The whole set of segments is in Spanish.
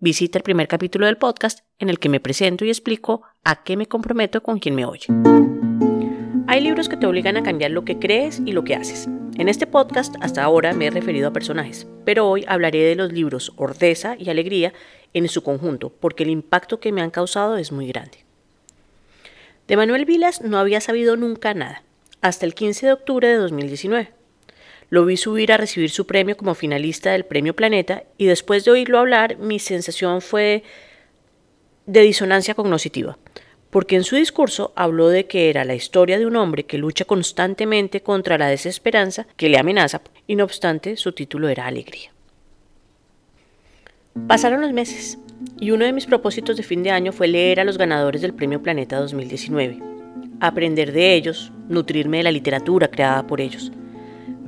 visita el primer capítulo del podcast en el que me presento y explico a qué me comprometo con quien me oye. Hay libros que te obligan a cambiar lo que crees y lo que haces. En este podcast hasta ahora me he referido a personajes, pero hoy hablaré de los libros Ordeza y Alegría en su conjunto, porque el impacto que me han causado es muy grande. De Manuel Vilas no había sabido nunca nada, hasta el 15 de octubre de 2019. Lo vi subir a recibir su premio como finalista del Premio Planeta y después de oírlo hablar mi sensación fue de disonancia cognoscitiva, porque en su discurso habló de que era la historia de un hombre que lucha constantemente contra la desesperanza que le amenaza y no obstante su título era Alegría. Pasaron los meses y uno de mis propósitos de fin de año fue leer a los ganadores del Premio Planeta 2019, aprender de ellos, nutrirme de la literatura creada por ellos.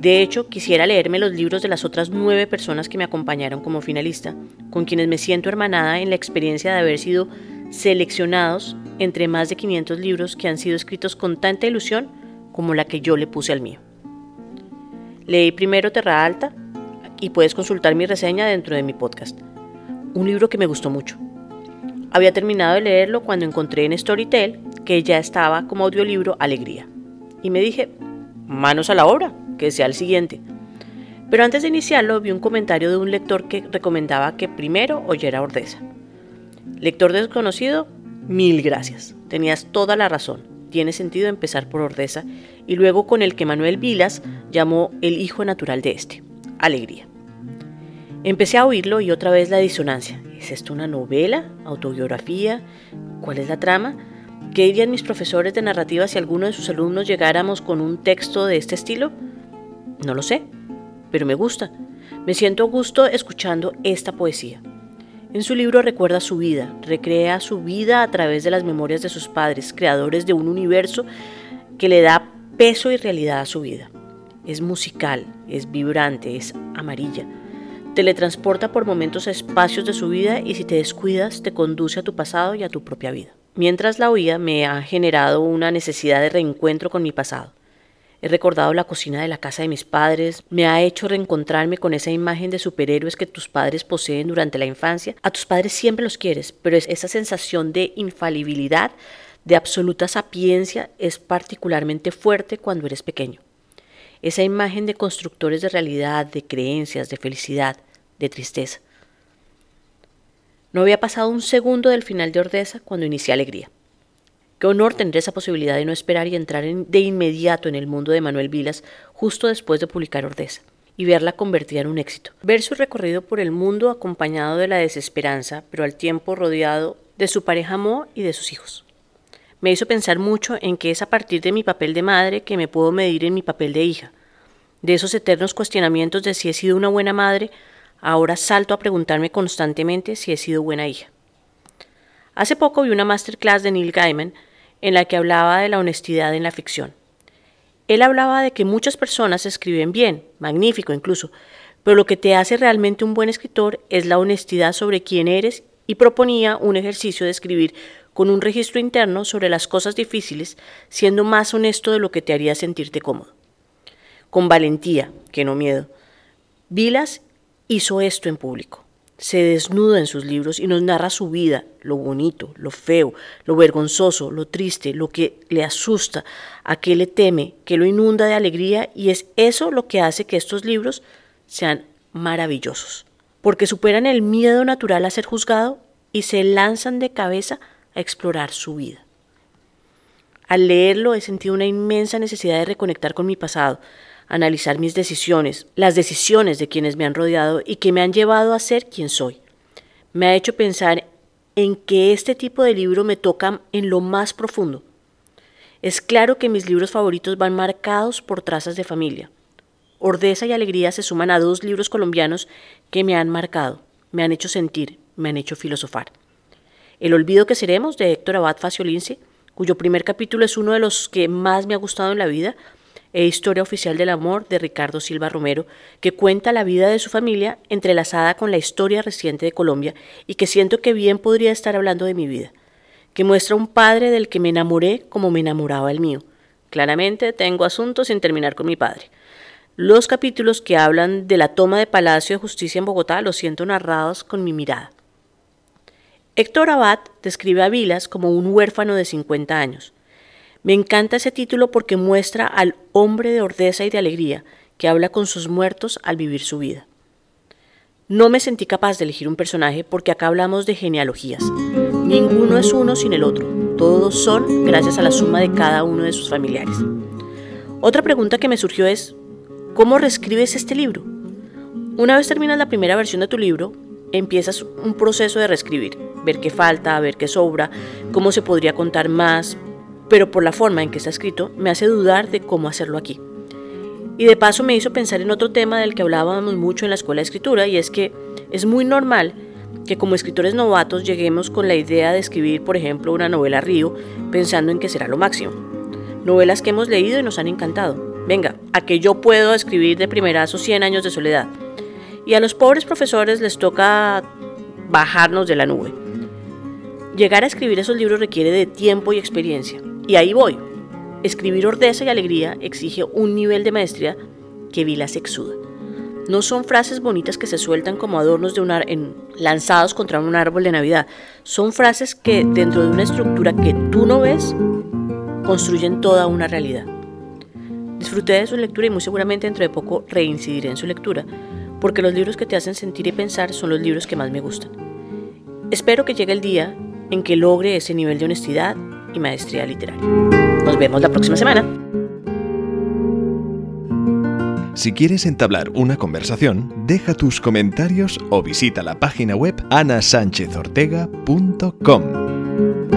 De hecho, quisiera leerme los libros de las otras nueve personas que me acompañaron como finalista, con quienes me siento hermanada en la experiencia de haber sido seleccionados entre más de 500 libros que han sido escritos con tanta ilusión como la que yo le puse al mío. Leí primero Terra Alta y puedes consultar mi reseña dentro de mi podcast. Un libro que me gustó mucho. Había terminado de leerlo cuando encontré en Storytel que ya estaba como audiolibro Alegría. Y me dije, manos a la obra que sea el siguiente. Pero antes de iniciarlo vi un comentario de un lector que recomendaba que primero oyera Ordeza. Lector desconocido, mil gracias. Tenías toda la razón. Tiene sentido empezar por Ordeza y luego con el que Manuel Vilas llamó el hijo natural de este, Alegría. Empecé a oírlo y otra vez la disonancia. ¿Es esto una novela? ¿Autobiografía? ¿Cuál es la trama? ¿Qué dirían mis profesores de narrativa si alguno de sus alumnos llegáramos con un texto de este estilo? No lo sé, pero me gusta. Me siento a gusto escuchando esta poesía. En su libro recuerda su vida, recrea su vida a través de las memorias de sus padres, creadores de un universo que le da peso y realidad a su vida. Es musical, es vibrante, es amarilla. Teletransporta por momentos a espacios de su vida y si te descuidas te conduce a tu pasado y a tu propia vida. Mientras la oía me ha generado una necesidad de reencuentro con mi pasado. He recordado la cocina de la casa de mis padres, me ha hecho reencontrarme con esa imagen de superhéroes que tus padres poseen durante la infancia. A tus padres siempre los quieres, pero esa sensación de infalibilidad, de absoluta sapiencia, es particularmente fuerte cuando eres pequeño. Esa imagen de constructores de realidad, de creencias, de felicidad, de tristeza. No había pasado un segundo del final de Ordeza cuando inicié Alegría. Qué honor tener esa posibilidad de no esperar y entrar de inmediato en el mundo de Manuel Vilas justo después de publicar Ordeza y verla convertida en un éxito. Ver su recorrido por el mundo acompañado de la desesperanza, pero al tiempo rodeado de su pareja Mo y de sus hijos. Me hizo pensar mucho en que es a partir de mi papel de madre que me puedo medir en mi papel de hija. De esos eternos cuestionamientos de si he sido una buena madre, ahora salto a preguntarme constantemente si he sido buena hija. Hace poco vi una masterclass de Neil Gaiman en la que hablaba de la honestidad en la ficción. Él hablaba de que muchas personas escriben bien, magnífico incluso, pero lo que te hace realmente un buen escritor es la honestidad sobre quién eres y proponía un ejercicio de escribir con un registro interno sobre las cosas difíciles, siendo más honesto de lo que te haría sentirte cómodo. Con valentía, que no miedo. Vilas hizo esto en público se desnuda en sus libros y nos narra su vida, lo bonito, lo feo, lo vergonzoso, lo triste, lo que le asusta, a qué le teme, que lo inunda de alegría y es eso lo que hace que estos libros sean maravillosos, porque superan el miedo natural a ser juzgado y se lanzan de cabeza a explorar su vida. Al leerlo he sentido una inmensa necesidad de reconectar con mi pasado, analizar mis decisiones, las decisiones de quienes me han rodeado y que me han llevado a ser quien soy. Me ha hecho pensar en que este tipo de libro me toca en lo más profundo. Es claro que mis libros favoritos van marcados por trazas de familia. Ordeza y Alegría se suman a dos libros colombianos que me han marcado, me han hecho sentir, me han hecho filosofar. El olvido que seremos de Héctor Abad Faciolince, cuyo primer capítulo es uno de los que más me ha gustado en la vida, e Historia Oficial del Amor de Ricardo Silva Romero, que cuenta la vida de su familia entrelazada con la historia reciente de Colombia y que siento que bien podría estar hablando de mi vida, que muestra un padre del que me enamoré como me enamoraba el mío. Claramente tengo asuntos sin terminar con mi padre. Los capítulos que hablan de la toma de Palacio de Justicia en Bogotá los siento narrados con mi mirada. Héctor Abad describe a Vilas como un huérfano de 50 años. Me encanta ese título porque muestra al hombre de ordeza y de alegría que habla con sus muertos al vivir su vida. No me sentí capaz de elegir un personaje porque acá hablamos de genealogías. Ninguno es uno sin el otro. Todos son gracias a la suma de cada uno de sus familiares. Otra pregunta que me surgió es, ¿cómo reescribes este libro? Una vez terminas la primera versión de tu libro, empiezas un proceso de reescribir, ver qué falta, ver qué sobra, cómo se podría contar más, pero por la forma en que está escrito me hace dudar de cómo hacerlo aquí. Y de paso me hizo pensar en otro tema del que hablábamos mucho en la escuela de escritura y es que es muy normal que como escritores novatos lleguemos con la idea de escribir, por ejemplo, una novela Río pensando en que será lo máximo. Novelas que hemos leído y nos han encantado. Venga, a que yo puedo escribir de primerazo 100 años de soledad. Y a los pobres profesores les toca bajarnos de la nube. Llegar a escribir esos libros requiere de tiempo y experiencia. Y ahí voy. Escribir ordeza y alegría exige un nivel de maestría que Vilas exuda. No son frases bonitas que se sueltan como adornos de un lanzados contra un árbol de Navidad. Son frases que, dentro de una estructura que tú no ves, construyen toda una realidad. Disfruté de su lectura y muy seguramente dentro de poco reincidiré en su lectura, porque los libros que te hacen sentir y pensar son los libros que más me gustan. Espero que llegue el día en que logre ese nivel de honestidad y maestría literaria. Nos vemos la próxima semana. Si quieres entablar una conversación, deja tus comentarios o visita la página web anasanchezortega.com.